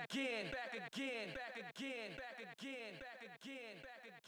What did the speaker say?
back again, back again, back again, back again, back again, back again.